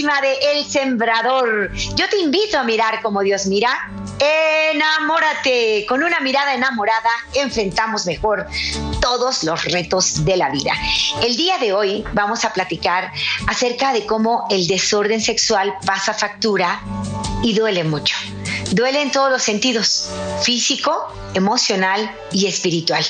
De El Sembrador. Yo te invito a mirar como Dios mira. Enamórate. Con una mirada enamorada enfrentamos mejor todos los retos de la vida. El día de hoy vamos a platicar acerca de cómo el desorden sexual pasa factura y duele mucho. Duele en todos los sentidos, físico, emocional y espiritual.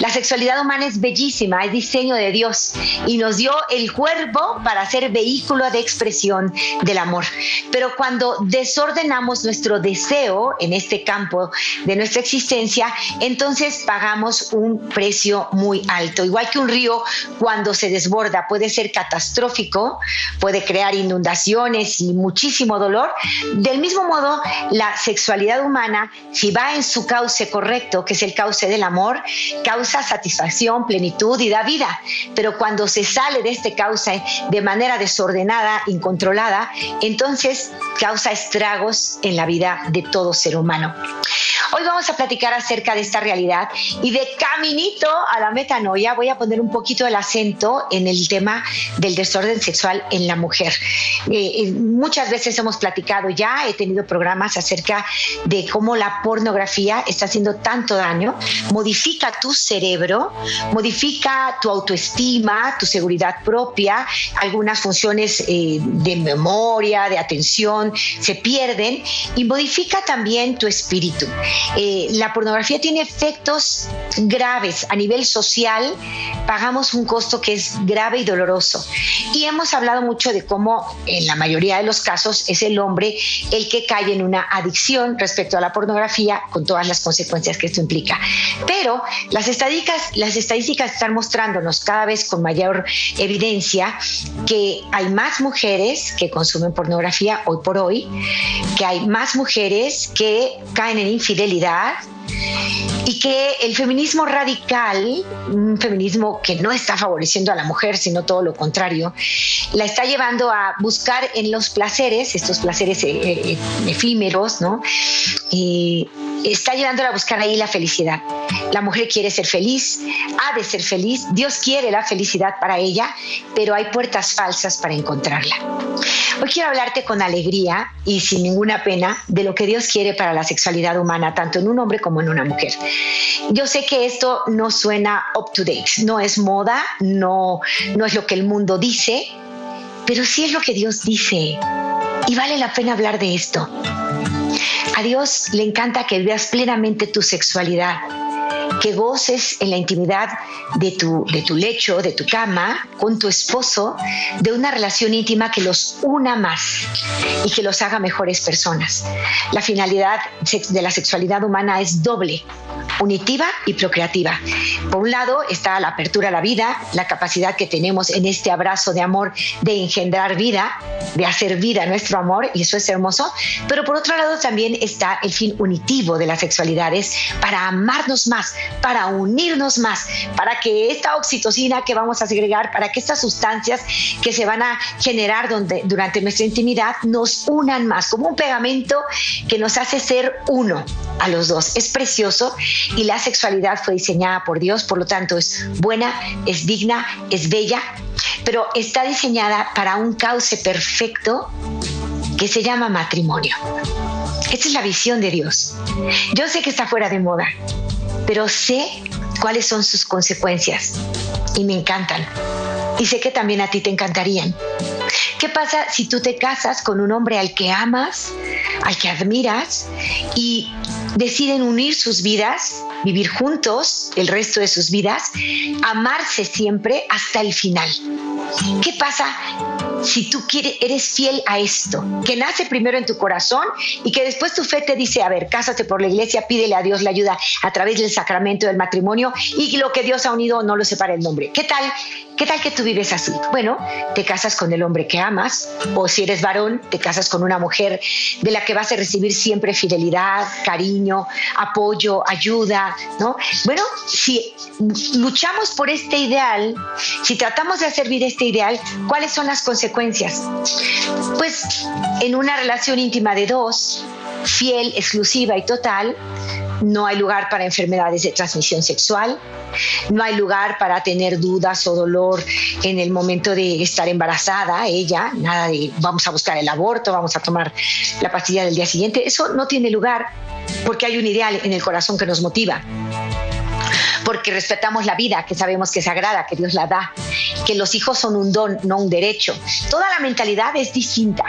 La sexualidad humana es bellísima, es diseño de Dios y nos dio el cuerpo para ser vehículo de expresión del amor. Pero cuando desordenamos nuestro deseo en este campo de nuestra existencia, entonces pagamos un precio muy alto. Igual que un río cuando se desborda puede ser catastrófico, puede crear inundaciones y muchísimo dolor. Del mismo modo, la sexualidad humana, si va en su cauce correcto, que es el cauce del amor, causa satisfacción, plenitud y da vida. Pero cuando se sale de este cauce de manera desordenada, incontrolada, entonces causa estragos en la vida de todo ser humano. Hoy vamos a platicar acerca de esta realidad y de caminito a la metanoia voy a poner un poquito el acento en el tema del desorden sexual en la mujer. Eh, eh, muchas veces hemos platicado ya, he tenido programas acerca de cómo la pornografía está haciendo tanto daño, modifica tu cerebro, modifica tu autoestima, tu seguridad propia, algunas funciones eh, de memoria, de atención se pierden y modifica también tu espíritu. Eh, la pornografía tiene efectos graves a nivel social, pagamos un costo que es grave y doloroso. Y hemos hablado mucho de cómo en la mayoría de los casos es el hombre el que cae en una adicción respecto a la pornografía con todas las consecuencias que esto implica. Pero las estadísticas, las estadísticas están mostrándonos cada vez con mayor evidencia que hay más mujeres que consumen pornografía hoy por hoy, que hay más mujeres que caen en infidelidad fidelidad y que el feminismo radical, un feminismo que no está favoreciendo a la mujer, sino todo lo contrario, la está llevando a buscar en los placeres, estos placeres eh, eh, efímeros, ¿no? Y está ayudándola a buscar ahí la felicidad. La mujer quiere ser feliz, ha de ser feliz, Dios quiere la felicidad para ella, pero hay puertas falsas para encontrarla. Hoy quiero hablarte con alegría y sin ninguna pena de lo que Dios quiere para la sexualidad humana, tanto en un hombre como en una mujer. Yo sé que esto no suena up to date, no es moda, no, no es lo que el mundo dice, pero sí es lo que Dios dice. Y vale la pena hablar de esto. A Dios le encanta que veas plenamente tu sexualidad, que goces en la intimidad de tu, de tu lecho, de tu cama, con tu esposo, de una relación íntima que los una más y que los haga mejores personas. La finalidad de la sexualidad humana es doble unitiva y procreativa. Por un lado está la apertura a la vida, la capacidad que tenemos en este abrazo de amor de engendrar vida, de hacer vida nuestro amor, y eso es hermoso, pero por otro lado también está el fin unitivo de las sexualidades para amarnos más, para unirnos más, para que esta oxitocina que vamos a segregar, para que estas sustancias que se van a generar donde, durante nuestra intimidad nos unan más, como un pegamento que nos hace ser uno a los dos. Es precioso y la sexualidad fue diseñada por Dios, por lo tanto es buena, es digna, es bella, pero está diseñada para un cauce perfecto que se llama matrimonio. Esta es la visión de Dios. Yo sé que está fuera de moda, pero sé cuáles son sus consecuencias y me encantan. Y sé que también a ti te encantarían. ¿Qué pasa si tú te casas con un hombre al que amas, al que admiras y deciden unir sus vidas, vivir juntos el resto de sus vidas, amarse siempre hasta el final? ¿Qué pasa si tú quieres, eres fiel a esto, que nace primero en tu corazón y que después tu fe te dice, a ver, cásate por la iglesia, pídele a Dios la ayuda a través del sacramento del matrimonio y lo que Dios ha unido no lo separa el nombre. ¿Qué tal? ¿Qué tal que tú vives así? Bueno, te casas con el hombre que amas o si eres varón, te casas con una mujer de la que vas a recibir siempre fidelidad, cariño, apoyo, ayuda, ¿no? Bueno, si luchamos por este ideal, si tratamos de hacer vida este ideal, ¿cuáles son las consecuencias? Pues en una relación íntima de dos, fiel, exclusiva y total, no hay lugar para enfermedades de transmisión sexual, no hay lugar para tener dudas o dolor en el momento de estar embarazada, ella, nada de vamos a buscar el aborto, vamos a tomar la pastilla del día siguiente, eso no tiene lugar porque hay un ideal en el corazón que nos motiva porque respetamos la vida, que sabemos que es sagrada, que Dios la da, que los hijos son un don, no un derecho. Toda la mentalidad es distinta.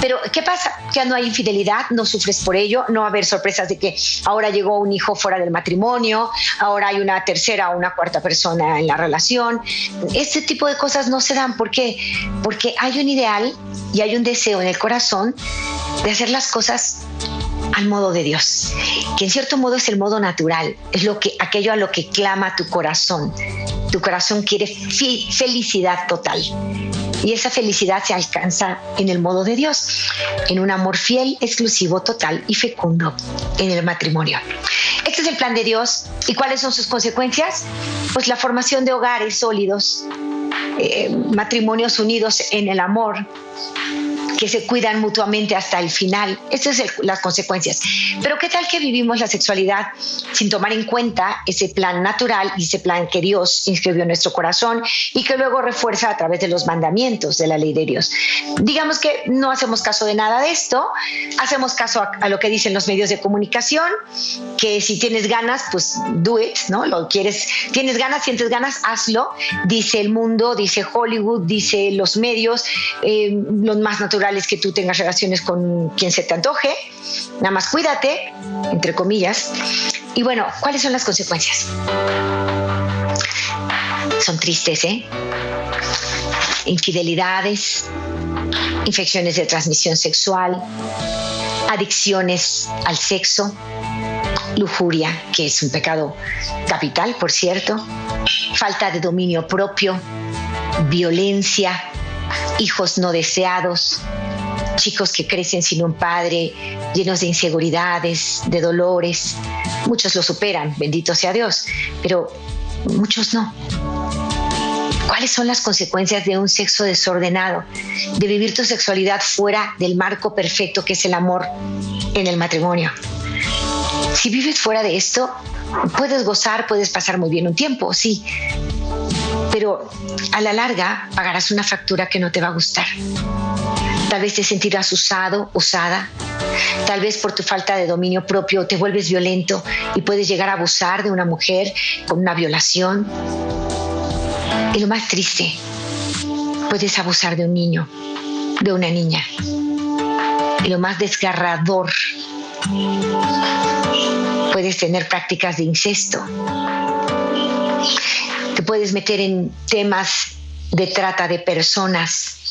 Pero, ¿qué pasa? Que no hay infidelidad, no sufres por ello, no va a haber sorpresas de que ahora llegó un hijo fuera del matrimonio, ahora hay una tercera o una cuarta persona en la relación. Este tipo de cosas no se dan. ¿Por qué? Porque hay un ideal y hay un deseo en el corazón de hacer las cosas al modo de Dios, que en cierto modo es el modo natural, es lo que aquello a lo que clama tu corazón. Tu corazón quiere felicidad total. Y esa felicidad se alcanza en el modo de Dios, en un amor fiel, exclusivo, total y fecundo en el matrimonio. Este es el plan de Dios. ¿Y cuáles son sus consecuencias? Pues la formación de hogares sólidos, eh, matrimonios unidos en el amor, que se cuidan mutuamente hasta el final. Estas son las consecuencias. Pero ¿qué tal que vivimos la sexualidad sin tomar en cuenta ese plan natural y ese plan que Dios inscribió en nuestro corazón y que luego refuerza a través de los mandamientos de la ley de Dios? Digamos que no hacemos caso de nada de esto, hacemos caso a, lo que dicen los medios de comunicación, que si tienes ganas, pues do it, ¿no? Lo quieres, tienes ganas, sientes ganas, hazlo, dice el mundo, dice Hollywood, dice los medios, eh, los más naturales es que tú tengas relaciones con quien se te antoje, nada más cuídate, entre comillas. Y bueno, ¿cuáles son las consecuencias? Son tristes, ¿eh? Infidelidades, infecciones de transmisión sexual, adicciones al sexo, lujuria, que es un pecado capital, por cierto, falta de dominio propio, violencia, hijos no deseados, chicos que crecen sin un padre, llenos de inseguridades, de dolores. Muchos lo superan, bendito sea Dios, pero muchos no. ¿Cuáles son las consecuencias de un sexo desordenado? De vivir tu sexualidad fuera del marco perfecto que es el amor en el matrimonio. Si vives fuera de esto, puedes gozar, puedes pasar muy bien un tiempo, sí, pero a la larga pagarás una factura que no te va a gustar. Tal vez te sentirás usado, usada. Tal vez por tu falta de dominio propio te vuelves violento y puedes llegar a abusar de una mujer con una violación. Y lo más triste, puedes abusar de un niño, de una niña. Y lo más desgarrador, puedes tener prácticas de incesto. Puedes meter en temas de trata de personas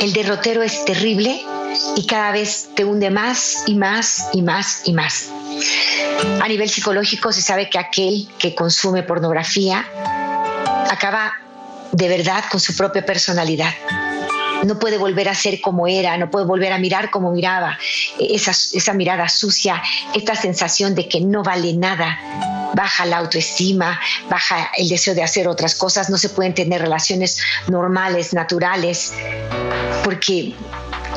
el derrotero es terrible y cada vez te hunde más y más y más y más. A nivel psicológico se sabe que aquel que consume pornografía acaba de verdad con su propia personalidad. No puede volver a ser como era, no puede volver a mirar como miraba. Esa, esa mirada sucia, esta sensación de que no vale nada, baja la autoestima, baja el deseo de hacer otras cosas, no se pueden tener relaciones normales, naturales, porque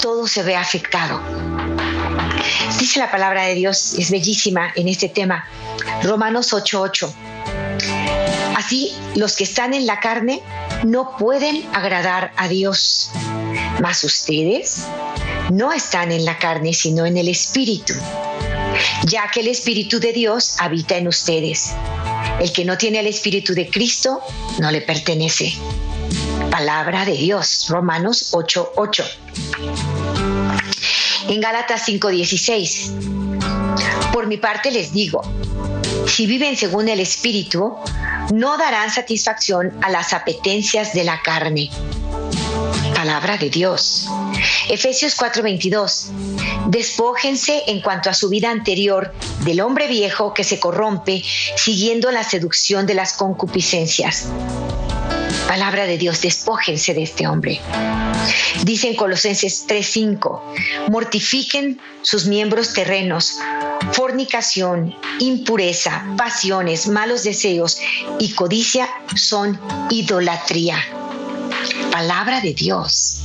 todo se ve afectado. Dice la palabra de Dios, es bellísima en este tema, Romanos 8:8. Así, los que están en la carne no pueden agradar a Dios, mas ustedes no están en la carne, sino en el Espíritu ya que el Espíritu de Dios habita en ustedes. El que no tiene el Espíritu de Cristo no le pertenece. Palabra de Dios, Romanos 8:8. En Gálatas 5:16, por mi parte les digo, si viven según el Espíritu, no darán satisfacción a las apetencias de la carne palabra de Dios. Efesios 4:22. Despójense en cuanto a su vida anterior del hombre viejo que se corrompe siguiendo la seducción de las concupiscencias. Palabra de Dios, despójense de este hombre. Dice en Colosenses 3:5, mortifiquen sus miembros terrenos, fornicación, impureza, pasiones, malos deseos y codicia son idolatría. Palabra de Dios.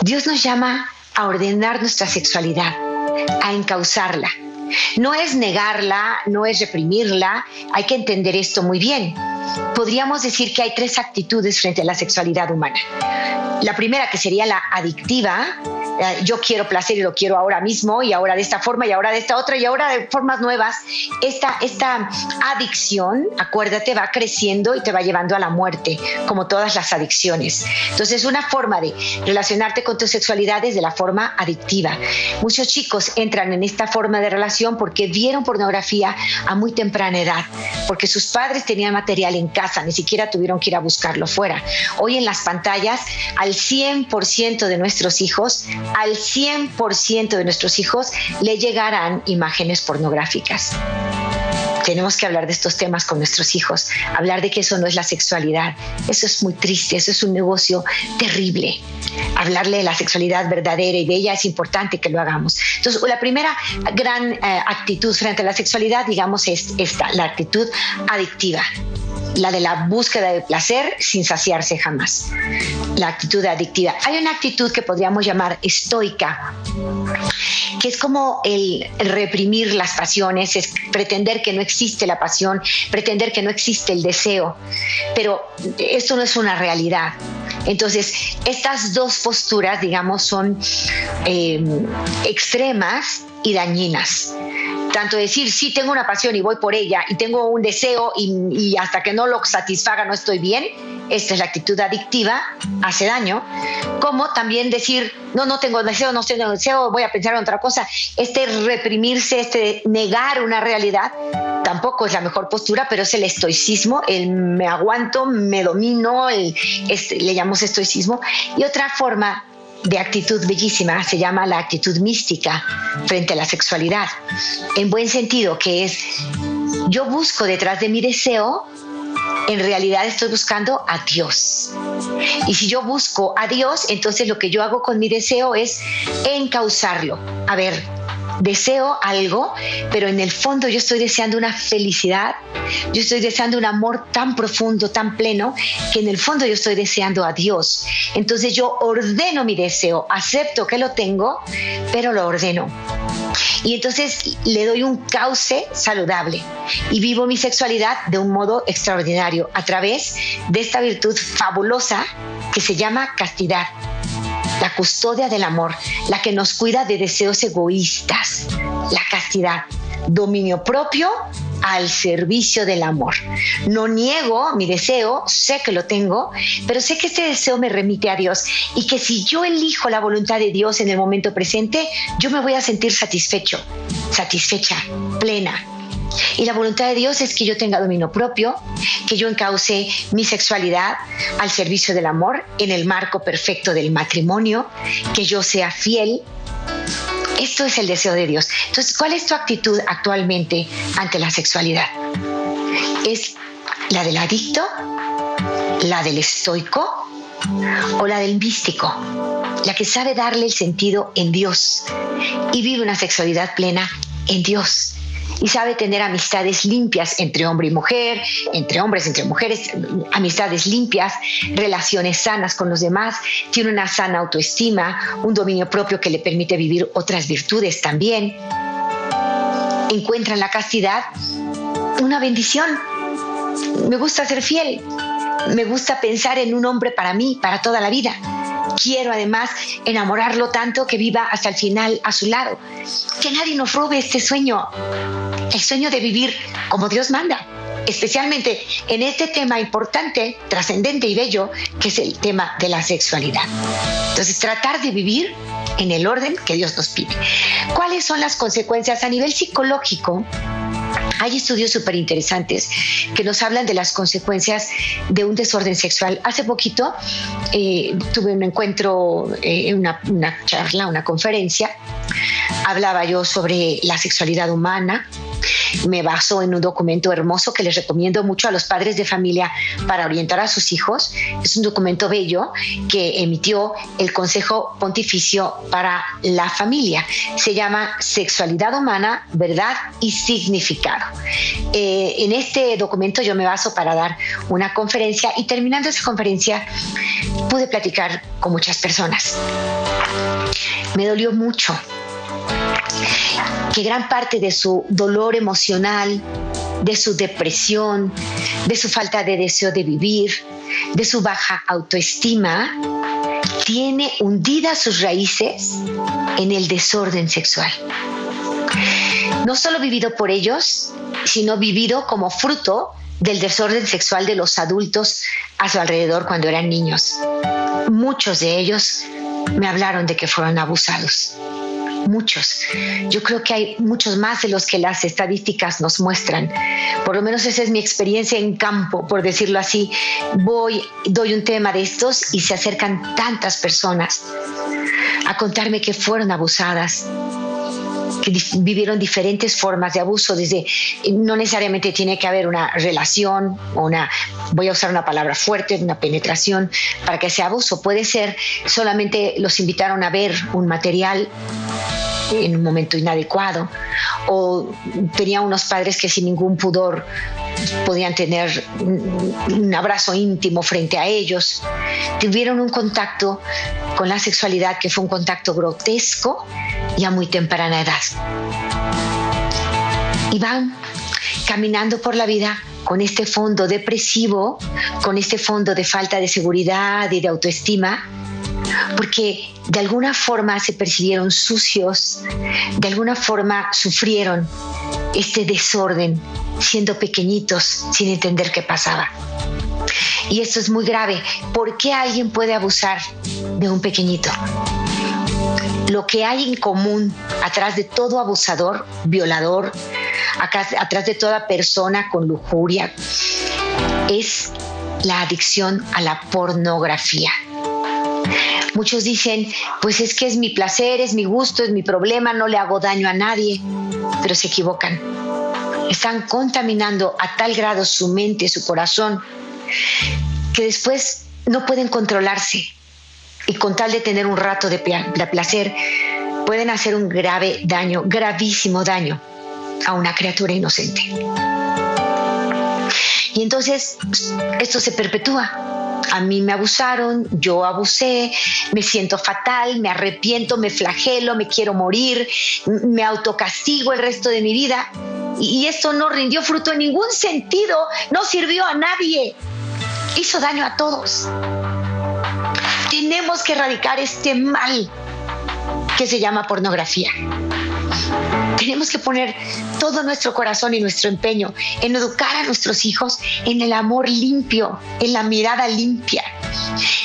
Dios nos llama a ordenar nuestra sexualidad, a encauzarla. No es negarla, no es reprimirla, hay que entender esto muy bien podríamos decir que hay tres actitudes frente a la sexualidad humana. La primera, que sería la adictiva, eh, yo quiero placer y lo quiero ahora mismo y ahora de esta forma y ahora de esta otra y ahora de formas nuevas. Esta, esta adicción, acuérdate, va creciendo y te va llevando a la muerte, como todas las adicciones. Entonces, una forma de relacionarte con tu sexualidad es de la forma adictiva. Muchos chicos entran en esta forma de relación porque vieron pornografía a muy temprana edad, porque sus padres tenían material en casa, ni siquiera tuvieron que ir a buscarlo fuera. Hoy en las pantallas, al 100% de nuestros hijos al 100% de nuestros hijos le llegarán imágenes pornográficas. Tenemos que hablar de estos temas con nuestros hijos, hablar de que eso no es la sexualidad. Eso es muy triste, eso es un negocio terrible. Hablarle de la sexualidad verdadera y de ella es importante que lo hagamos. Entonces, la primera gran eh, actitud frente a la sexualidad, digamos, es esta, la actitud adictiva la de la búsqueda de placer sin saciarse jamás, la actitud adictiva. Hay una actitud que podríamos llamar estoica, que es como el, reprimir las pasiones, es pretender que no existe la pasión, pretender que no existe el deseo, pero esto no es una realidad. Entonces, estas dos posturas, digamos, son eh, extremas y dañinas tanto decir, sí, tengo una pasión y voy por ella y tengo un deseo y, hasta que no lo satisfaga no estoy bien, esta es la actitud adictiva, hace daño, como también decir, no, no tengo deseo, no tengo deseo, voy a pensar en otra cosa. Este reprimirse, este negar una realidad, tampoco es la mejor postura, pero es el estoicismo, el me aguanto, me domino, el, este, le llamamos estoicismo. Y otra forma de actitud bellísima se llama la actitud mística frente a la sexualidad. En buen sentido, que es yo busco detrás de mi deseo, en realidad estoy buscando a Dios. Y si yo busco a Dios, entonces lo que yo hago con mi deseo es encauzarlo. A ver, deseo algo, pero en el fondo yo estoy deseando una felicidad, yo estoy deseando un amor tan profundo, tan pleno, que en el fondo yo estoy deseando a Dios. Entonces yo ordeno mi deseo, acepto que lo tengo, pero lo ordeno. Y entonces le doy un cauce saludable y vivo mi sexualidad de un modo extraordinario a través de esta virtud fabulosa que se llama castidad la custodia del amor, la que nos cuida de deseos egoístas, la castidad, dominio propio al servicio del amor. No niego mi deseo, sé que lo tengo, pero sé que ese deseo me remite a Dios y que si yo elijo la voluntad de Dios en el momento presente, yo me voy a sentir satisfecho, satisfecha, plena, y la voluntad de Dios es que yo tenga dominio propio, que yo encauce mi sexualidad al servicio del amor en el marco perfecto del matrimonio, que yo sea fiel. Esto es el deseo de Dios. Entonces, ¿cuál es tu actitud actualmente ante la sexualidad? ¿Es la del adicto? ¿La del estoico? ¿O la del místico? La que sabe darle el sentido en Dios y vive una sexualidad plena en Dios y sabe tener amistades limpias entre hombre y mujer, entre hombres, entre mujeres, amistades limpias, relaciones sanas con los demás, tiene una sana autoestima, un dominio propio que le permite vivir otras virtudes también. Encuentra en la castidad una bendición. Me gusta ser fiel, me gusta pensar en un hombre para mí, para toda la vida quiero además enamorarlo tanto que viva hasta el final a su lado. Que nadie nos robe este sueño, el sueño de vivir como Dios manda, especialmente en este tema importante, trascendente y bello, que es el tema de la sexualidad. Entonces, tratar de vivir en el orden que Dios nos pide. ¿Cuáles son las consecuencias a nivel psicológico? Hay estudios súper interesantes que nos hablan de las consecuencias de un desorden sexual. Hace poquito eh, tuve un encuentro, eh, una, una charla, una conferencia. Hablaba yo sobre la sexualidad humana, me baso en un documento hermoso que les recomiendo mucho a los padres de familia para orientar a sus hijos. Es un documento bello que emitió el Consejo Pontificio para la Familia. Se llama Sexualidad Humana, Verdad y Significado. Eh, en este documento yo me baso para dar una conferencia y terminando esa conferencia pude platicar con muchas personas. Me dolió mucho que gran parte de su dolor emocional, de su depresión, de su falta de deseo de vivir, de su baja autoestima, tiene hundidas sus raíces en el desorden sexual. No solo vivido por ellos, sino vivido como fruto del desorden sexual de los adultos a su alrededor cuando eran niños. Muchos de ellos me hablaron de que fueron abusados muchos. Yo creo que hay muchos más de los que las estadísticas nos muestran. Por lo menos esa es mi experiencia en campo, por decirlo así. Voy, doy un tema de estos y se acercan tantas personas a contarme que fueron abusadas, que vivieron diferentes formas de abuso, desde no necesariamente tiene que haber una relación o una, voy a usar una palabra fuerte, una penetración para que sea abuso. Puede ser solamente los invitaron a ver un material en un momento inadecuado o tenía unos padres que sin ningún pudor podían tener un abrazo íntimo frente a ellos, tuvieron un contacto con la sexualidad que fue un contacto grotesco y a muy temprana edad. Y van caminando por la vida con este fondo depresivo, con este fondo de falta de seguridad y de autoestima, porque de alguna forma se percibieron sucios, de alguna forma sufrieron este desorden siendo pequeñitos sin entender qué pasaba. Y esto es muy grave. ¿Por qué alguien puede abusar de un pequeñito? Lo que hay en común atrás de todo abusador, violador, atrás de toda persona con lujuria, es la adicción a la pornografía. Muchos dicen, pues es que es mi placer, es mi gusto, es mi problema, no le hago daño a nadie, pero se equivocan. Están contaminando a tal grado su mente, su corazón, que después no pueden controlarse y con tal de tener un rato de, placer, pueden hacer un grave daño, gravísimo daño a una criatura inocente. Y entonces esto se perpetúa a mí me abusaron, yo abusé, me siento fatal, me arrepiento, me flagelo, me quiero morir, me autocastigo el resto de mi vida. Y esto no rindió fruto en ningún sentido, no sirvió a nadie, hizo daño a todos. Tenemos que erradicar este mal que se llama pornografía. Tenemos que poner todo nuestro corazón y nuestro empeño en educar a nuestros hijos en el amor limpio, en la mirada limpia,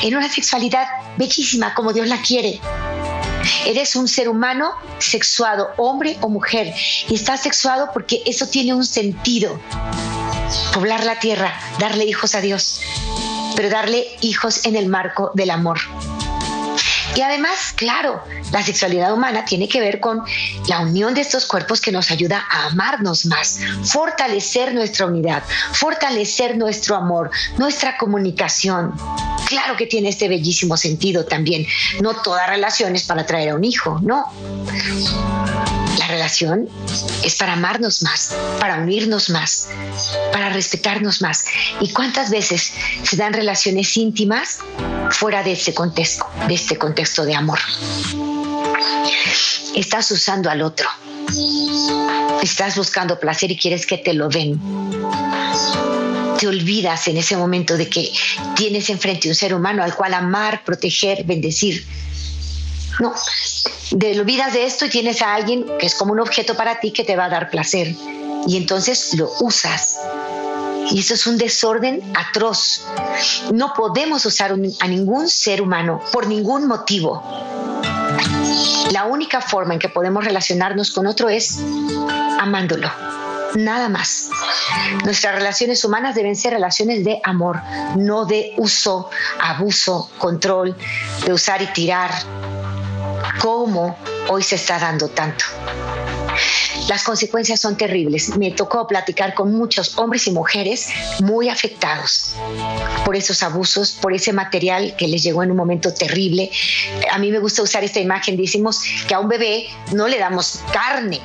en una sexualidad bellísima como Dios la quiere. Eres un ser humano sexuado, hombre o mujer, y estás sexuado porque eso tiene un sentido. Poblar la tierra, darle hijos a Dios, pero darle hijos en el marco del amor. Y además, claro, la sexualidad humana tiene que ver con la unión de estos cuerpos que nos ayuda a amarnos más, fortalecer nuestra unidad, fortalecer nuestro amor, nuestra comunicación. Claro que tiene este bellísimo sentido también. No toda relación es para traer a un hijo, no. La relación es para amarnos más, para unirnos más, para respetarnos más. ¿Y cuántas veces se dan relaciones íntimas fuera de este contexto, de este contexto de amor? Estás usando al otro. Estás buscando placer y quieres que te lo den. Te olvidas en ese momento de que tienes enfrente un ser humano al cual amar, proteger, bendecir. No, te olvidas de esto y tienes a alguien que es como un objeto para ti que te va a dar placer. Y entonces lo usas. Y eso es un desorden atroz. No podemos usar a ningún ser humano por ningún motivo. La única forma en que podemos relacionarnos con otro es amándolo, nada más. Nuestras relaciones humanas deben ser relaciones de amor, no de uso, abuso, control, de usar y tirar, como hoy se está dando tanto. Las consecuencias son terribles. Me tocó platicar con muchos hombres y mujeres muy afectados por esos abusos, por ese material que les llegó en un momento terrible. A mí me gusta usar esta imagen. Decimos que a un bebé no le damos carne,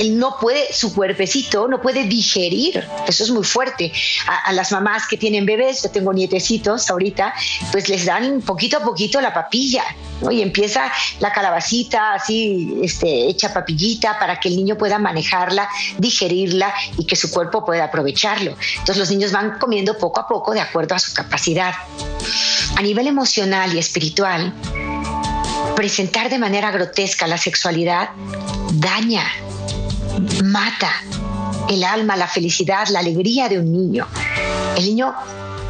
él no puede, su cuerpecito no puede digerir. Eso es muy fuerte. A, las mamás que tienen bebés, yo tengo nietecitos ahorita, pues les dan poquito a poquito la papilla, ¿no? Y empieza la calabacita así, este, hecha papillita para que el niño pueda manejarla, digerirla y que su cuerpo pueda aprovecharlo. Entonces los niños van comiendo poco a poco de acuerdo a su capacidad. A nivel emocional y espiritual, presentar de manera grotesca la sexualidad daña mata el alma, la felicidad, la alegría de un niño. El niño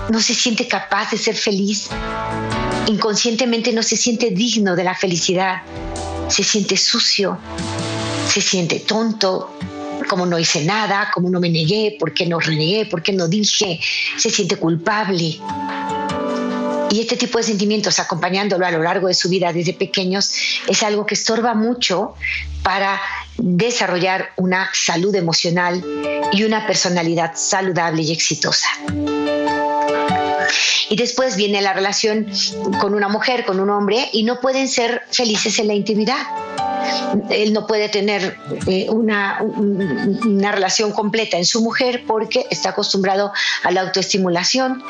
no se siente capaz de ser feliz, inconscientemente no se siente digno de la felicidad, se siente sucio, se siente tonto, como no hice nada, como no me negué, por qué no renegué, por qué no dije, se siente culpable. Y este tipo de sentimientos, acompañándolo a lo largo de su vida desde pequeños, es algo que estorba mucho para desarrollar una salud emocional y una personalidad saludable y exitosa. Y después viene la relación con una mujer, con un hombre, y no pueden ser felices en la intimidad él no puede tener eh, una, una relación completa en su mujer porque está acostumbrado a la autoestimulación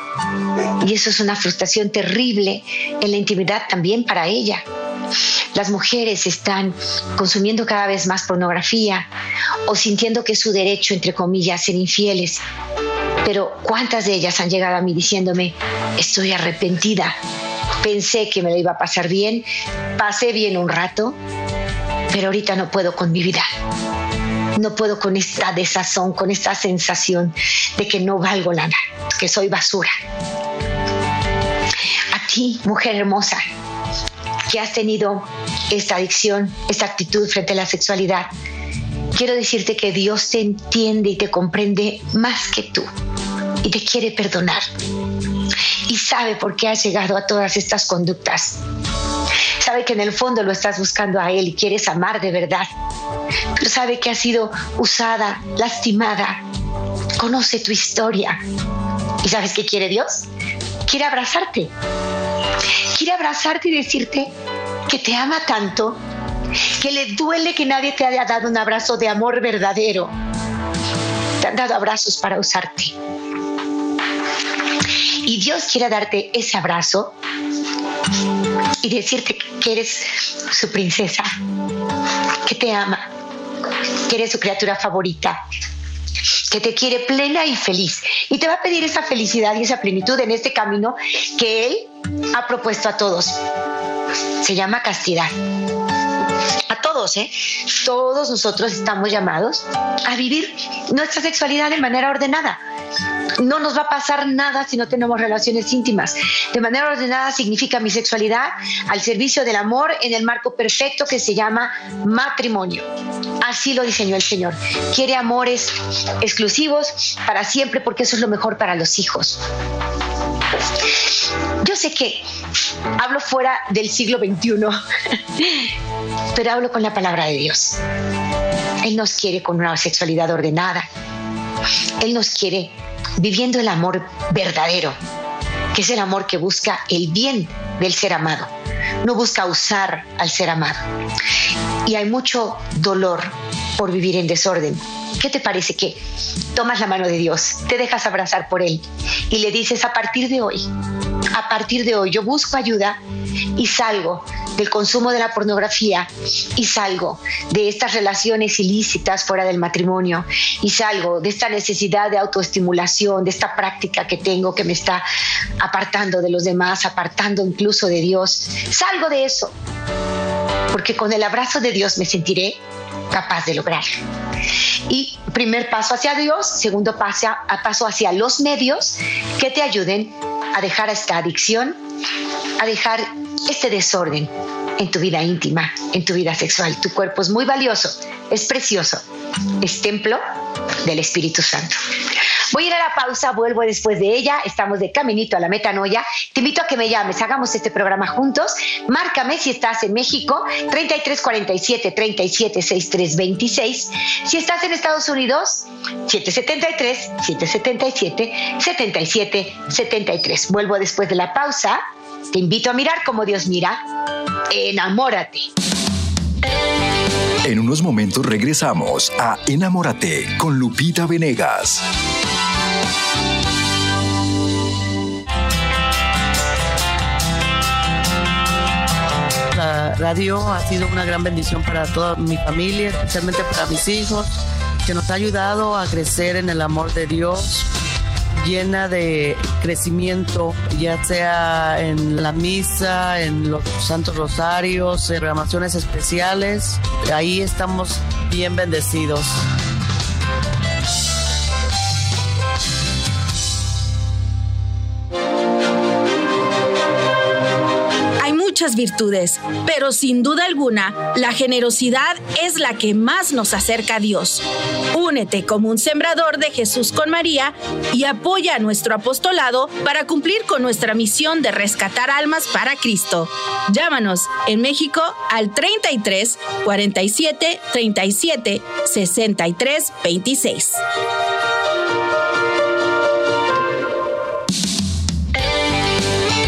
y eso es una frustración terrible en la intimidad también para ella. Las mujeres están consumiendo cada vez más pornografía o sintiendo que es su derecho, entre comillas, ser infieles. Pero ¿cuántas de ellas han llegado a mí diciéndome, estoy arrepentida? Pensé que me lo iba a pasar bien, pasé bien un rato, pero ahorita no puedo con mi vida. No puedo con esta desazón, con esta sensación de que no valgo nada, que soy basura. A ti, mujer hermosa, que has tenido esta adicción, esta actitud frente a la sexualidad, quiero decirte que Dios te entiende y te comprende más que tú y te quiere perdonar y sabe por qué has llegado a todas estas conductas sabe que en el fondo lo estás buscando a Él y quieres amar de verdad, pero sabe que has sido usada, lastimada, conoce tu historia. ¿Y sabes qué quiere Dios? Quiere abrazarte. Quiere abrazarte y decirte que te ama tanto, que le duele que nadie te haya dado un abrazo de amor verdadero. Te han dado abrazos para usarte. Y Dios quiere darte ese abrazo y decirte que eres su princesa, que te ama, que eres su criatura favorita, que te quiere plena y feliz. Y te va a pedir esa felicidad y esa plenitud en este camino que Él ha propuesto a todos. Se llama castidad. A todos, ¿eh? Todos nosotros estamos llamados a vivir nuestra sexualidad de manera ordenada no nos va a pasar nada si no tenemos relaciones íntimas. De manera ordenada significa mi sexualidad al servicio del amor en el marco perfecto que se llama matrimonio. Así lo diseñó el Señor. Quiere amores exclusivos para siempre porque eso es lo mejor para los hijos. Yo sé que hablo fuera del siglo XXI, pero hablo con la palabra de Dios. Él nos quiere con una sexualidad ordenada. Él nos quiere viviendo el amor verdadero, que es el amor que busca el bien del ser amado, no busca usar al ser amado. Y hay mucho dolor por vivir en desorden. ¿Qué te parece que tomas la mano de Dios, te dejas abrazar por Él y le dices a partir de hoy, a partir de hoy yo busco ayuda y salgo del consumo de la pornografía y salgo de estas relaciones ilícitas fuera del matrimonio y salgo de esta necesidad de autoestimulación, de esta práctica que tengo que me está apartando de los demás, apartando incluso de Dios. Salgo de eso, porque con el abrazo de Dios me sentiré capaz de lograrlo. Y primer paso hacia Dios, segundo paso, hacia los medios que te ayuden a dejar esta adicción, a dejar este desorden en tu vida íntima, en tu vida sexual. Tu cuerpo es muy valioso, es precioso, es templo del Espíritu Santo. Voy a ir a la pausa, vuelvo después de ella. Estamos de caminito a la metanoia. Te invito a que me llames, hagamos este programa juntos. Márcame si estás en México, 3347 3763 26. Si estás en Estados Unidos, 773 777 77 73. Vuelvo después de la pausa. Te invito a mirar como Dios mira. Enamórate. En unos momentos regresamos a Enamórate con Lupita Venegas. Radio ha sido una gran bendición para toda mi familia, especialmente para mis hijos, que nos ha ayudado a crecer en el amor de Dios, llena de crecimiento, ya sea en la misa, en los santos rosarios, en programaciones especiales. Ahí estamos bien bendecidos. Virtudes, pero sin duda alguna, la generosidad es la que más nos acerca a Dios. Únete como un sembrador de Jesús con María y apoya a nuestro apostolado para cumplir con nuestra misión de rescatar almas para Cristo. Llámanos en México al 33 47 37 63 26.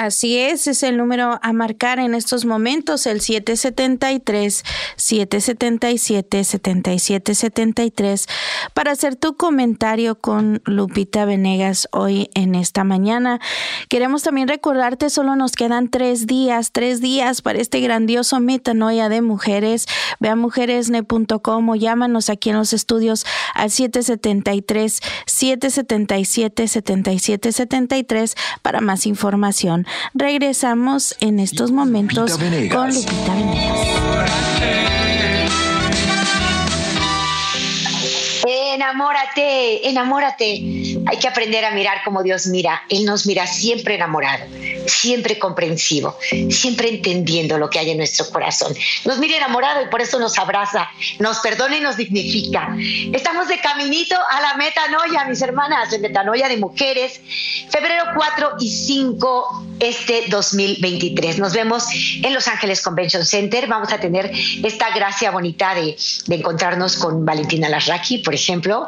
Así es, es el número a marcar en estos momentos, el 773-777-7773, para hacer tu comentario con Lupita Venegas hoy en esta mañana. Queremos también recordarte, solo nos quedan tres días, tres días para este grandioso metanoia de mujeres. Ve a mujeresne.com o llámanos aquí en los estudios al 773-777-7773 para más información. Regresamos en estos momentos con Lupita Venegas. Enamórate, enamórate. Hay que aprender a mirar como Dios mira. Él nos mira siempre enamorado, siempre comprensivo, siempre entendiendo lo que hay en nuestro corazón. Nos mira enamorado y por eso nos abraza, nos perdona y nos dignifica. Estamos de caminito a la metanoia, mis hermanas, de metanoia de mujeres, febrero 4 y 5 este 2023. Nos vemos en Los Ángeles Convention Center. Vamos a tener esta gracia bonita de, de encontrarnos con Valentina Larraqui, por ejemplo,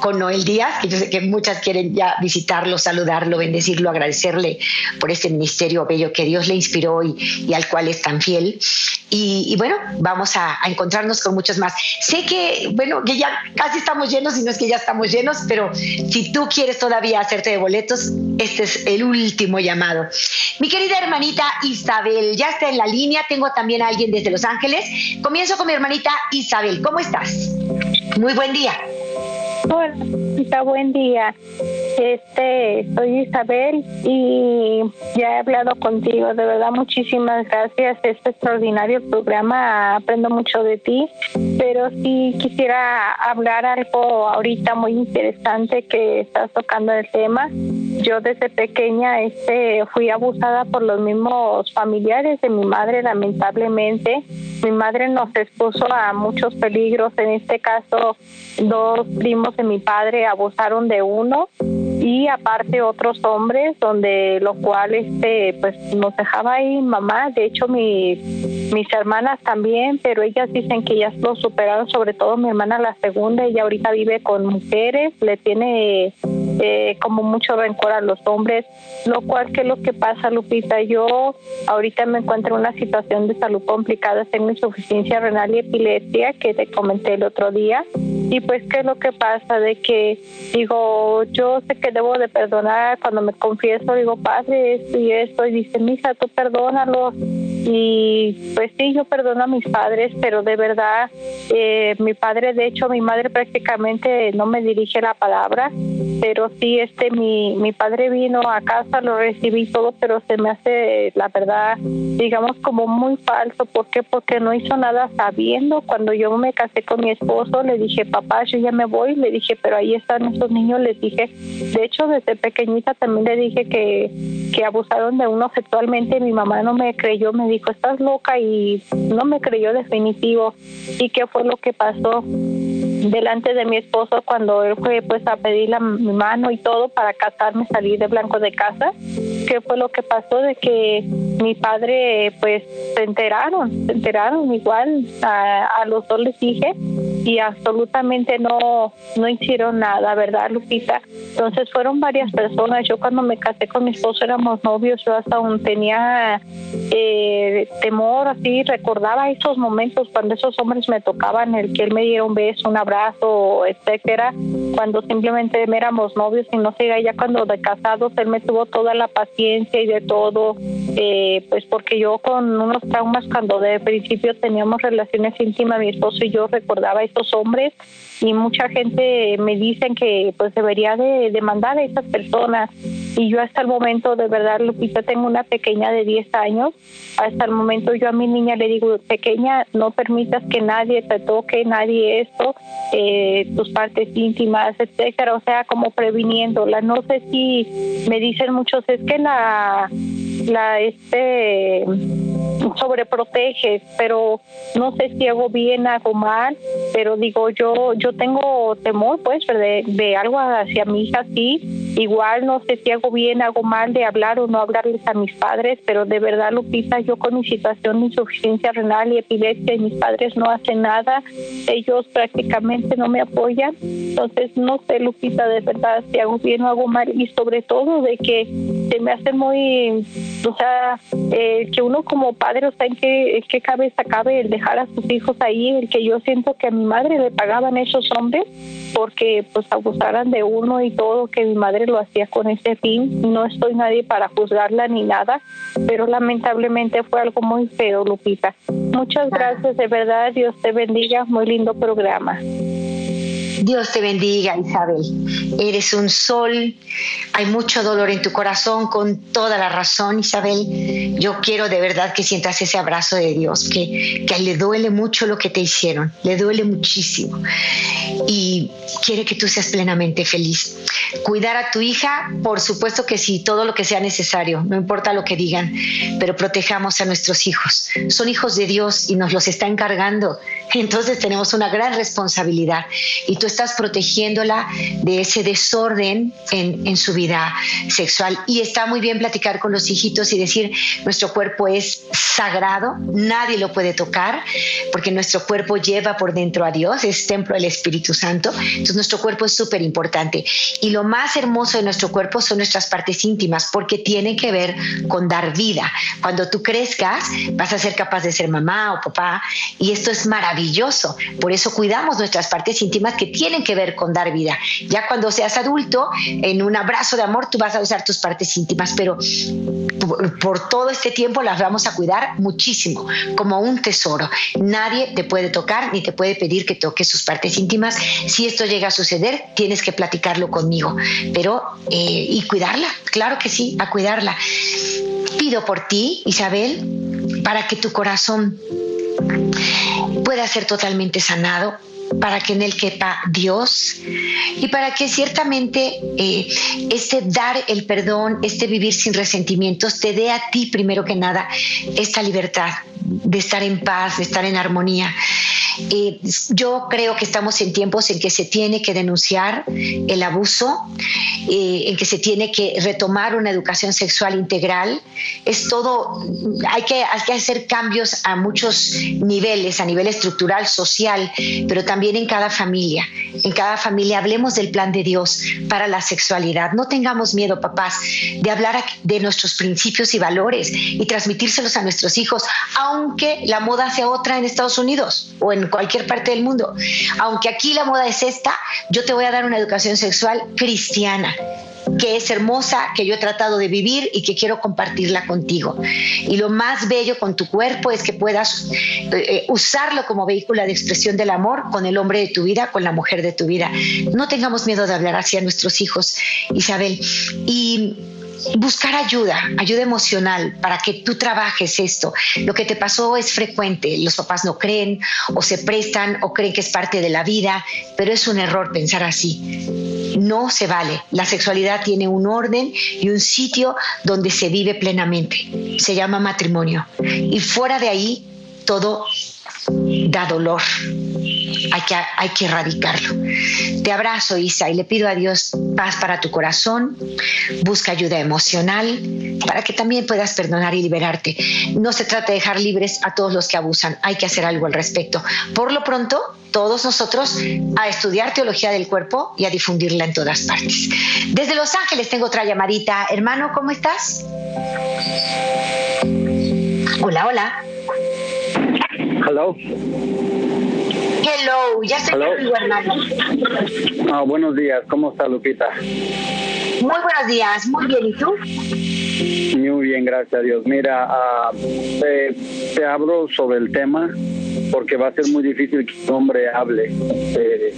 con Noel Díaz, que yo sé que muchas quieren ya visitarlo, saludarlo, bendecirlo, agradecerle por este ministerio bello que Dios le inspiró y, al cual es tan fiel. Y, bueno, vamos a, a, encontrarnos con muchos más. Sé que, bueno, que ya casi estamos llenos, y no es que ya estamos llenos, pero si tú quieres todavía hacerte de boletos, este es el último llamado. Mi querida hermanita Isabel, ya está en la línea. Tengo también a alguien desde Los Ángeles. Comienzo con mi hermanita Isabel. ¿Cómo estás? Muy buen día. Hola, buen día. Este, soy Isabel y ya he hablado contigo. De verdad, muchísimas gracias. Este extraordinario programa, aprendo mucho de ti. Pero sí quisiera hablar algo ahorita muy interesante que estás tocando el tema. Yo desde pequeña este, fui abusada por los mismos familiares de mi madre, lamentablemente. Mi madre nos expuso a muchos peligros. En este caso, dos primos de mi padre abusaron de uno y aparte otros hombres donde lo cual este pues nos dejaba ahí mamá. De hecho mi, mis hermanas también pero ellas dicen que ellas lo superaron sobre todo mi hermana la segunda. Ella ahorita vive con mujeres le tiene eh, como mucho rencor a los hombres lo cual que es lo que pasa Lupita yo ahorita me encuentro en una situación de salud complicada tengo insuficiencia renal y epilepsia que te comenté el otro día. Y pues qué es lo que pasa de que digo yo sé que debo de perdonar cuando me confieso digo padre esto y esto y dice misa tú perdónalo y pues sí yo perdono a mis padres pero de verdad eh, mi padre de hecho mi madre prácticamente no me dirige la palabra pero sí este mi mi padre vino a casa lo recibí todo pero se me hace la verdad digamos, como muy falso. ¿Por qué? Porque no hizo nada sabiendo. Cuando yo me casé con mi esposo, le dije, papá, yo ya me voy. Le dije, pero ahí están esos niños. Les dije, de hecho, desde pequeñita también le dije que, que abusaron de uno sexualmente. Mi mamá no me creyó, me dijo, estás loca y no me creyó definitivo. ¿Y qué fue lo que pasó? Delante de mi esposo cuando él fue pues a pedir la, mi mano y todo para casarme, salir de blanco de casa. ¿Qué fue lo que pasó? De que mi padre pues se enteraron, se enteraron igual, a, a los dos les dije y absolutamente no, no hicieron nada, ¿verdad, Lupita? Entonces fueron varias personas. Yo cuando me casé con mi esposo éramos novios, yo hasta aún tenía eh, temor, así recordaba esos momentos cuando esos hombres me tocaban, el que él me diera un beso, un abrazo, etcétera, cuando simplemente éramos novios y no sé, ya cuando de casados él me tuvo toda la paciencia y de todo, eh, pues porque yo con unos traumas cuando de principio teníamos relaciones íntimas, mi esposo y yo recordaba estos hombres y mucha gente me dicen que pues debería de demandar a esas personas y yo hasta el momento de verdad Lupita tengo una pequeña de 10 años. Hasta el momento yo a mi niña le digo pequeña no permitas que nadie te toque nadie esto eh, tus partes íntimas etcétera o sea como previniéndola. No sé si me dicen muchos es que la la este sobreproteges, pero no sé si hago bien, hago mal, pero digo, yo yo tengo temor, pues, de, de algo hacia mi hija, sí, igual no sé si hago bien, hago mal de hablar o no hablarles a mis padres, pero de verdad, Lupita, yo con mi situación de insuficiencia renal y epilepsia y mis padres no hacen nada, ellos prácticamente no me apoyan, entonces no sé, Lupita, de verdad, si hago bien o hago mal, y sobre todo de que se me hace muy, o sea, eh, que uno como padre, o sea, en qué, en qué cabeza cabe el dejar a sus hijos ahí, el que yo siento que a mi madre le pagaban esos hombres porque pues abusaran de uno y todo, que mi madre lo hacía con ese fin. No estoy nadie para juzgarla ni nada, pero lamentablemente fue algo muy feo, Lupita. Muchas gracias, de verdad, Dios te bendiga, muy lindo programa. Dios te bendiga, Isabel. Eres un sol. Hay mucho dolor en tu corazón con toda la razón, Isabel. Yo quiero de verdad que sientas ese abrazo de Dios, que, le duele mucho lo que te hicieron, le duele muchísimo. Y quiere que tú seas plenamente feliz. Cuidar a tu hija, por supuesto que sí, todo lo que sea necesario, no importa lo que digan, pero protejamos a nuestros hijos. Son hijos de Dios y nos los está encargando. Entonces tenemos una gran responsabilidad. Y tú estás protegiéndola de ese desorden en, en, su vida sexual. Y está muy bien platicar con los hijitos y decir, nuestro cuerpo es sagrado, nadie lo puede tocar, porque nuestro cuerpo lleva por dentro a Dios, es templo del Espíritu Santo. Entonces nuestro cuerpo es súper importante. Y lo más hermoso de nuestro cuerpo son nuestras partes íntimas, porque tiene que ver con dar vida. Cuando tú crezcas, vas a ser capaz de ser mamá o papá, y esto es maravilloso. Por eso cuidamos nuestras partes íntimas que tienen que ver con dar vida. Ya cuando seas adulto, en un abrazo de amor, tú vas a usar tus partes íntimas, pero por, todo este tiempo las vamos a cuidar muchísimo, como un tesoro. Nadie te puede tocar ni te puede pedir que toques sus partes íntimas. Si esto llega a suceder, tienes que platicarlo conmigo, pero eh, y cuidarla, claro que sí, a cuidarla. Pido por ti, Isabel, para que tu corazón pueda ser totalmente sanado, para que en él quepa Dios y para que ciertamente eh, este dar el perdón, este vivir sin resentimientos, te dé a ti primero que nada esta libertad de estar en paz, de estar en armonía. Eh, yo creo que estamos en tiempos en que se tiene que denunciar el abuso, eh, en que se tiene que retomar una educación sexual integral. Es todo, hay que, hay que hacer cambios a muchos niveles, a nivel estructural, social, pero también en cada familia. En cada familia hablemos del plan de Dios para la sexualidad. No tengamos miedo, papás, de hablar de nuestros principios y valores y transmitírselos a nuestros hijos, aunque la moda sea otra en Estados Unidos o en cualquier parte del mundo. Aunque aquí la moda es esta, yo te voy a dar una educación sexual cristiana que es hermosa, que yo he tratado de vivir y que quiero compartirla contigo. Y lo más bello con tu cuerpo es que puedas eh, usarlo como vehículo de expresión del amor con el hombre de tu vida, con la mujer de tu vida. No tengamos miedo de hablar así a nuestros hijos, Isabel. Y buscar ayuda, ayuda emocional para que tú trabajes esto. Lo que te pasó es frecuente, los papás no creen o se prestan o creen que es parte de la vida, pero es un error pensar así. No se vale. La sexualidad tiene un orden y un sitio donde se vive plenamente. Se llama matrimonio. Y fuera de ahí, todo da dolor. Hay que, hay que erradicarlo. Te abrazo, Isa, y le pido a Dios paz para tu corazón. Busca ayuda emocional para que también puedas perdonar y liberarte. No se trata de dejar libres a todos los que abusan. Hay que hacer algo al respecto. Por lo pronto, todos nosotros a estudiar teología del cuerpo y a difundirla en todas partes. Desde Los Ángeles tengo otra llamadita. Hermano, ¿cómo estás? Hola, hola. Hello. Hello, ya estoy contigo, hermano. Ah, buenos días, ¿cómo está Lupita? Muy buenos días, muy bien, ¿y tú? Muy bien, gracias a Dios. Mira, ah, te, hablo sobre el tema porque va a ser muy difícil que un hombre hable, eh,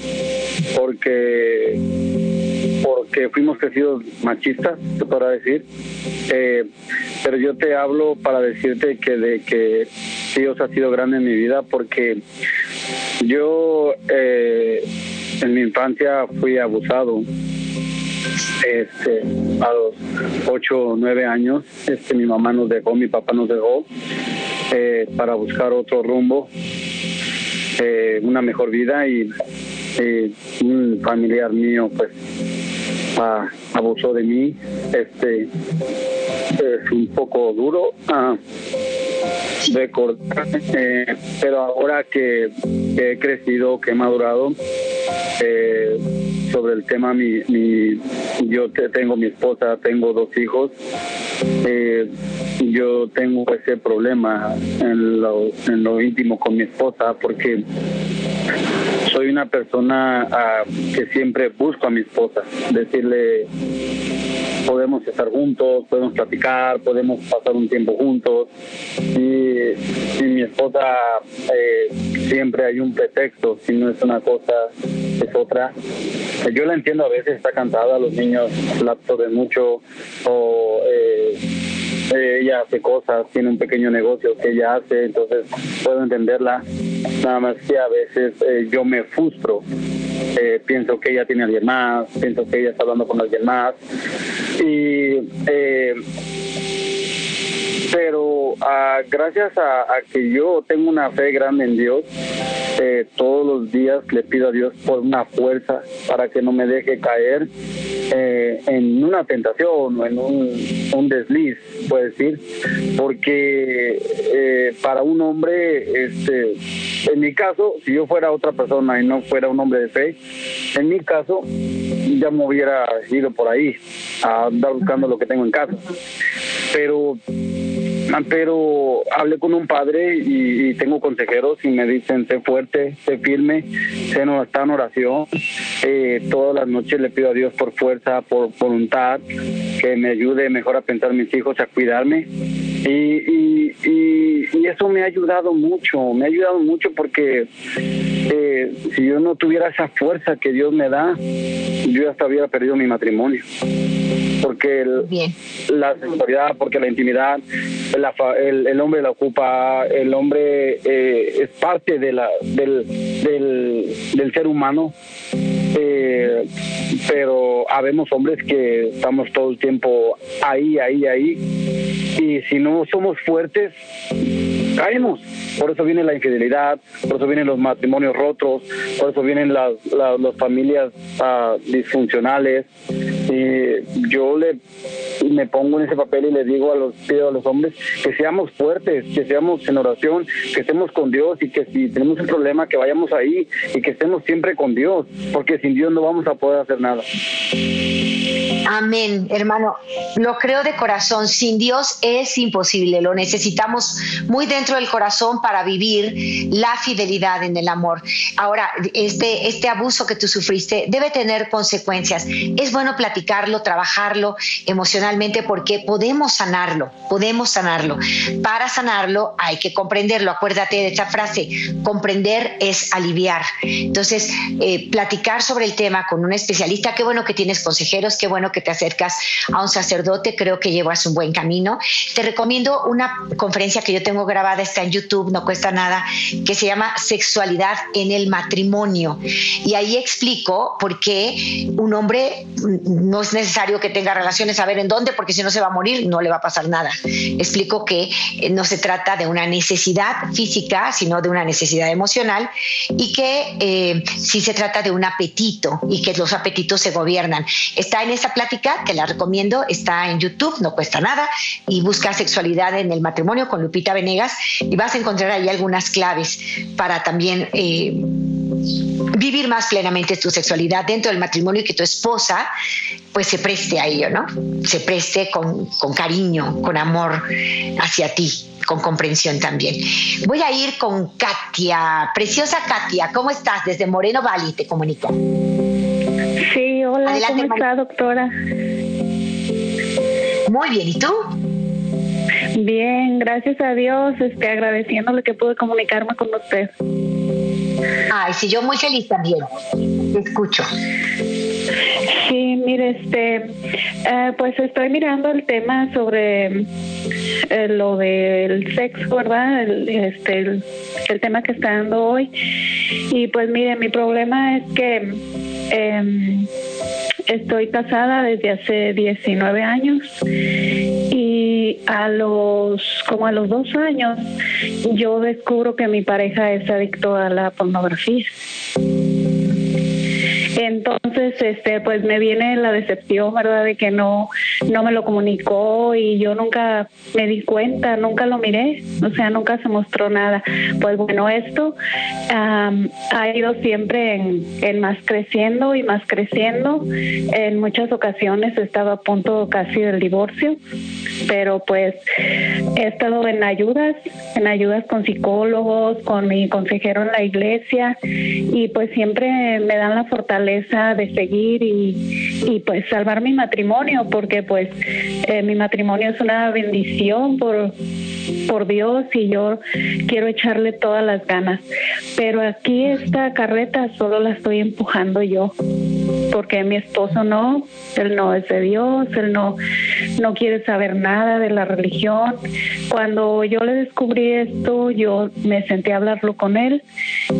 porque porque fuimos crecidos machistas, se podrá decir. Eh, pero yo te hablo para decirte que de que Dios ha sido grande en mi vida porque yo eh, en mi infancia fui abusado. Este, a los 8 o 9 años, este, mi mamá nos dejó, mi papá nos dejó eh, para buscar otro rumbo, una mejor vida y un familiar mío pues abusó de mí. Este es un poco duro uh, recordar, eh, pero ahora que, he crecido, que he madurado, eh, sobre el tema, mi, mi, yo tengo mi esposa, tengo dos hijos. Eh, yo tengo ese problema en lo, en lo íntimo con mi esposa porque soy una persona ah, que siempre busco a mi esposa, decirle podemos estar juntos, podemos platicar, podemos pasar un tiempo juntos. Y, mi esposa eh, siempre hay un pretexto, si no es una cosa, es otra. Yo la entiendo, a veces está cansada, los niños la absorben mucho. Eh, ella hace cosas, tiene un pequeño negocio que ella hace, entonces puedo entenderla. Nada más que a veces eh, yo me frustro. Eh, pienso que ella tiene a alguien más, pienso que ella está hablando con alguien más. Y eh, pero ah, gracias a, que yo tengo una fe grande en Dios, eh, todos los días le pido a Dios por una fuerza para que no me deje caer eh, en una tentación o en un, desliz, puede decir, porque eh, para un hombre, este, en mi caso, si yo fuera otra persona y no fuera un hombre de fe, en mi caso ya me hubiera ido por ahí a andar buscando lo que tengo en casa. Pero pero hablé con un padre y, tengo consejeros y me dicen, sé fuerte, sé firme, sé no está en oración. Eh, todas las noches le pido a Dios por fuerza, por voluntad, que me ayude mejor a pensar mis hijos, a cuidarme. Y, y, eso me ha ayudado mucho, me ha ayudado mucho porque eh, si yo no tuviera esa fuerza que Dios me da, yo hasta hubiera perdido mi matrimonio. Porque la sexualidad, porque la intimidad, el, hombre la ocupa, el hombre eh, es parte de la, del, del, ser humano. Eh, pero habemos hombres que estamos todo el tiempo ahí, ahí, ahí. Y si no somos fuertes, caemos. Por eso viene la infidelidad, por eso vienen los matrimonios rotos, por eso vienen las, las, familias uh, disfuncionales. Y yo le me pongo en ese papel y le digo a los pido a los hombres que seamos fuertes, que seamos en oración, que estemos con Dios y que si tenemos un problema que vayamos ahí y que estemos siempre con Dios, porque sin Dios no vamos a poder hacer nada. Amén, hermano. Lo creo de corazón. Sin Dios es imposible. Lo necesitamos muy dentro del corazón para vivir la fidelidad en el amor. Ahora, este, este abuso que tú sufriste debe tener consecuencias. Es bueno platicarlo, trabajarlo emocionalmente porque podemos sanarlo, podemos sanarlo. Para sanarlo hay que comprenderlo. Acuérdate de esta frase, comprender es aliviar. Entonces, eh, platicar sobre el tema con un especialista, qué bueno que tienes consejeros, qué bueno que te acercas a un sacerdote, creo que llevas un buen camino. Te recomiendo una conferencia que yo tengo grabada, está en YouTube, no cuesta nada, que se llama Sexualidad en el matrimonio. Y ahí explico por qué un hombre no es necesario que tenga relaciones a ver en dónde, porque si no se va a morir, no le va a pasar nada. Explico que eh, no se trata de una necesidad física, sino de una necesidad emocional y que eh, sí se trata de un apetito y que los apetitos se gobiernan. Está en esa plática, te la recomiendo, está en YouTube, no cuesta nada, y busca sexualidad en el matrimonio con Lupita Venegas y vas a encontrar ahí algunas claves para también... Eh, vivir más plenamente tu sexualidad dentro del matrimonio y que tu esposa pues se preste a ello, ¿no? Se preste con, con cariño, con amor hacia ti, con comprensión también. Voy a ir con Katia, preciosa Katia, ¿cómo estás? Desde Moreno Valley te comunico. Sí, hola, ¿cómo está, doctora? Muy bien, ¿y tú? Bien, gracias a Dios, este, agradeciéndole que pude comunicarme con usted. Ay, sí, yo muy feliz también. Te escucho. Sí, mire, este, eh, pues estoy mirando el tema sobre eh, lo del sexo, ¿verdad? El, este, el, tema que está dando hoy. Y pues mire, mi problema es que em, estoy casada desde hace 19 años a los como a los dos años yo descubro que mi pareja es adicto a la pornografía. Entonces, este, pues me viene la decepción, ¿verdad? De que no, no me lo comunicó y yo nunca me di cuenta, nunca lo miré, o sea, nunca se mostró nada. Pues bueno, esto ha ido siempre en, más creciendo y más creciendo. En muchas ocasiones estaba a punto casi del divorcio, pero pues he estado en ayudas, en ayudas con psicólogos, con mi consejero en la iglesia y pues siempre me dan la fortaleza de seguir y, pues salvar mi matrimonio, porque pues eh, mi matrimonio es una bendición por, por Dios y yo quiero echarle todas las ganas. Pero aquí esta carreta solo la estoy empujando yo, porque mi esposo no, él no es de Dios, él no, no quiere saber nada de la religión. Cuando yo le descubrí esto, yo me senté a hablarlo con él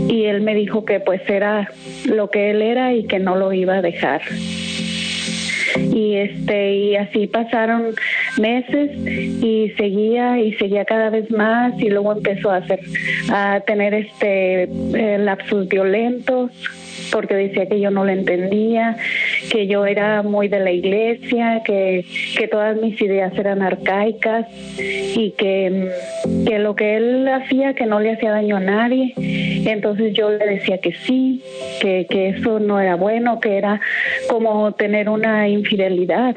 y él me dijo que pues era lo que él era y que no lo iba a dejar y este y así pasaron meses y seguía y seguía cada vez más y luego empezó a hacer a tener este eh, lapsus violentos porque decía que yo no lo entendía, que yo era muy de la iglesia, que, que todas mis ideas eran arcaicas y que, que lo que él hacía que no le hacía daño a nadie. Entonces yo le decía que sí, que, que eso no era bueno, que era como tener una infidelidad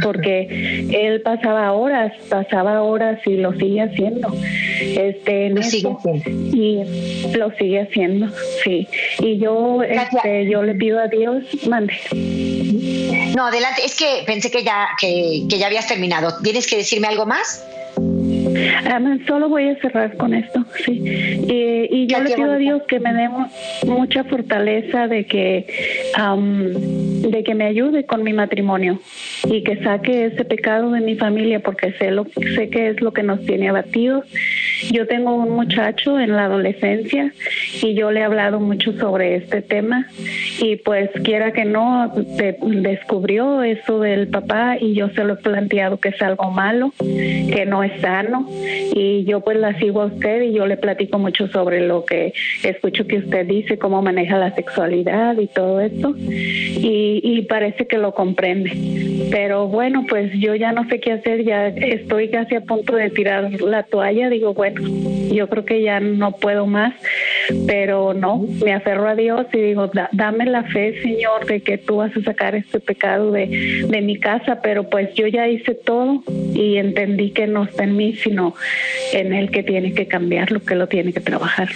porque él pasaba horas, pasaba horas y lo sigue haciendo. Este, lo sigue haciendo. Y lo sigue haciendo, sí. Y yo, este, yo le pido a Dios, mande. No, adelante, es que pensé que ya, que, que ya habías terminado. ¿Tienes que decirme algo más? Solo voy a cerrar con esto, sí. Y, yo le pido a Dios que me dé mucha fortaleza de que, de que me ayude con mi matrimonio y que saque ese pecado de mi familia porque sé, lo, sé que es lo que nos tiene abatidos. Yo tengo un muchacho en la adolescencia y yo le he hablado mucho sobre este tema y pues quiera que no, descubrió eso del papá y yo se lo he planteado que es algo malo, que no es sano y yo pues la sigo a usted y yo le platico mucho sobre lo que escucho que usted dice, cómo maneja la sexualidad y todo eso y, parece que lo comprende. Pero bueno, pues yo ya no sé qué hacer, ya estoy casi a punto de tirar la toalla, digo, bueno, yo creo que ya no puedo más, pero no, me aferro a Dios y digo, dame la fe, Señor, de que tú vas a sacar este pecado de, de mi casa, pero pues yo ya hice todo y entendí que no está en mí, sino en Él que tiene que cambiar, lo que lo tiene que trabajar.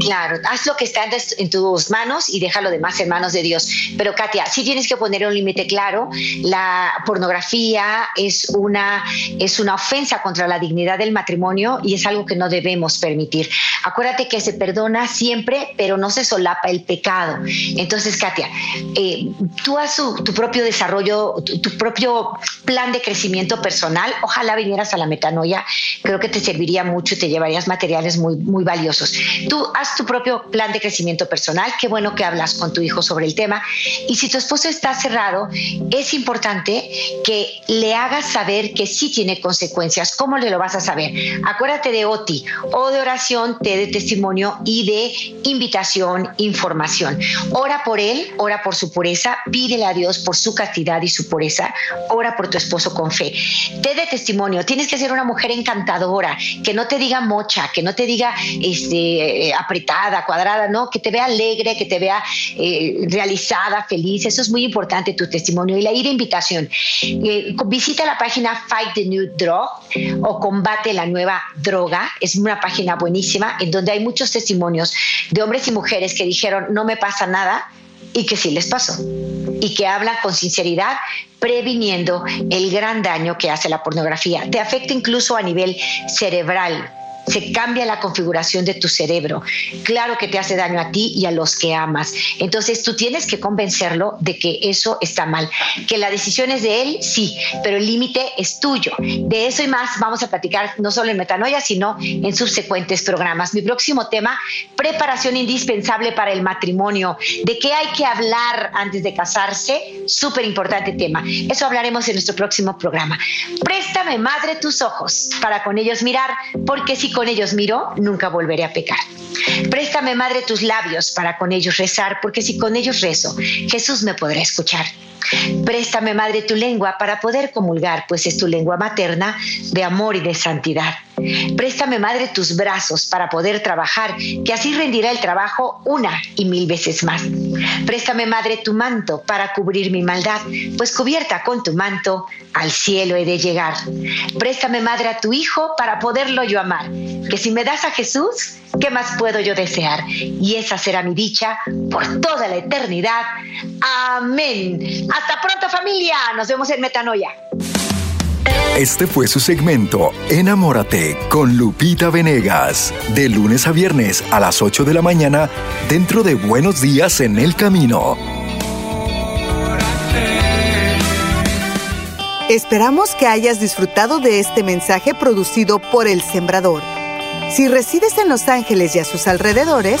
Claro, haz lo que está en tus manos y déjalo demás en manos de Dios. Pero Katia, sí tienes que poner un límite claro. La pornografía es una, es una ofensa contra la dignidad del matrimonio y es algo que no debemos permitir. Acuérdate que se perdona siempre, pero no se solapa el pecado. Entonces, Katia, eh, tú haz tu propio desarrollo, tu, propio plan de crecimiento personal. Ojalá vinieras a la metanoia. Creo que te serviría mucho y te llevarías materiales muy, muy valiosos. Tú haz tu propio plan de crecimiento personal. Qué bueno que hablas con tu hijo sobre el tema. Y si tu esposo está cerrado, es importante que le hagas saber que sí tiene consecuencias. ¿Cómo le lo vas a saber? Acuérdate de OTI, o de oración, T de testimonio y de invitación, información. Ora por él, ora por su pureza, pídele a Dios por su castidad y su pureza, ora por tu esposo con fe. T de testimonio, tienes que ser una mujer que no te diga mocha, que no te diga este, apretada, cuadrada, no, que te vea alegre, que te vea eh, realizada, feliz. Eso es muy importante, tu testimonio. Y la ida invitación. Eh, visita la página Fight the New Drug o Combate la Nueva Droga. Es una página buenísima en donde hay muchos testimonios de hombres y mujeres que dijeron no me pasa nada y que sí les pasó y que hablan con sinceridad previniendo el gran daño que hace la pornografía. Te afecta incluso a nivel cerebral, se cambia la configuración de tu cerebro. Claro que te hace daño a ti y a los que amas. Entonces tú tienes que convencerlo de que eso está mal. Que la decisión es de él, sí, pero el límite es tuyo. De eso y más vamos a platicar no solo en Metanoia, sino en subsecuentes programas. Mi próximo tema, preparación indispensable para el matrimonio. ¿De qué hay que hablar antes de casarse? Súper importante tema. Eso hablaremos en nuestro próximo programa. Préstame, madre, tus ojos para con ellos mirar, porque si con ellos miro, nunca volveré a pecar. Préstame, Madre, tus labios para con ellos rezar, porque si con ellos rezo, Jesús me podrá escuchar. Préstame, Madre, tu lengua para poder comulgar, pues es tu lengua materna de amor y de santidad. Préstame, Madre, tus brazos para poder trabajar, que así rendirá el trabajo una y mil veces más. Préstame, Madre, tu manto para cubrir mi maldad, pues cubierta con tu manto al cielo he de llegar. Préstame, Madre, a tu Hijo para poderlo yo amar, que si me das a Jesús, ¿qué más puedo yo desear? Y esa será mi dicha por toda la eternidad. Amén. Hasta pronto familia, nos vemos en Metanoia. Este fue su segmento Enamórate con Lupita Venegas, de lunes a viernes a las 8 de la mañana dentro de Buenos Días en el Camino. Esperamos que hayas disfrutado de este mensaje producido por El Sembrador. Si resides en Los Ángeles y a sus alrededores,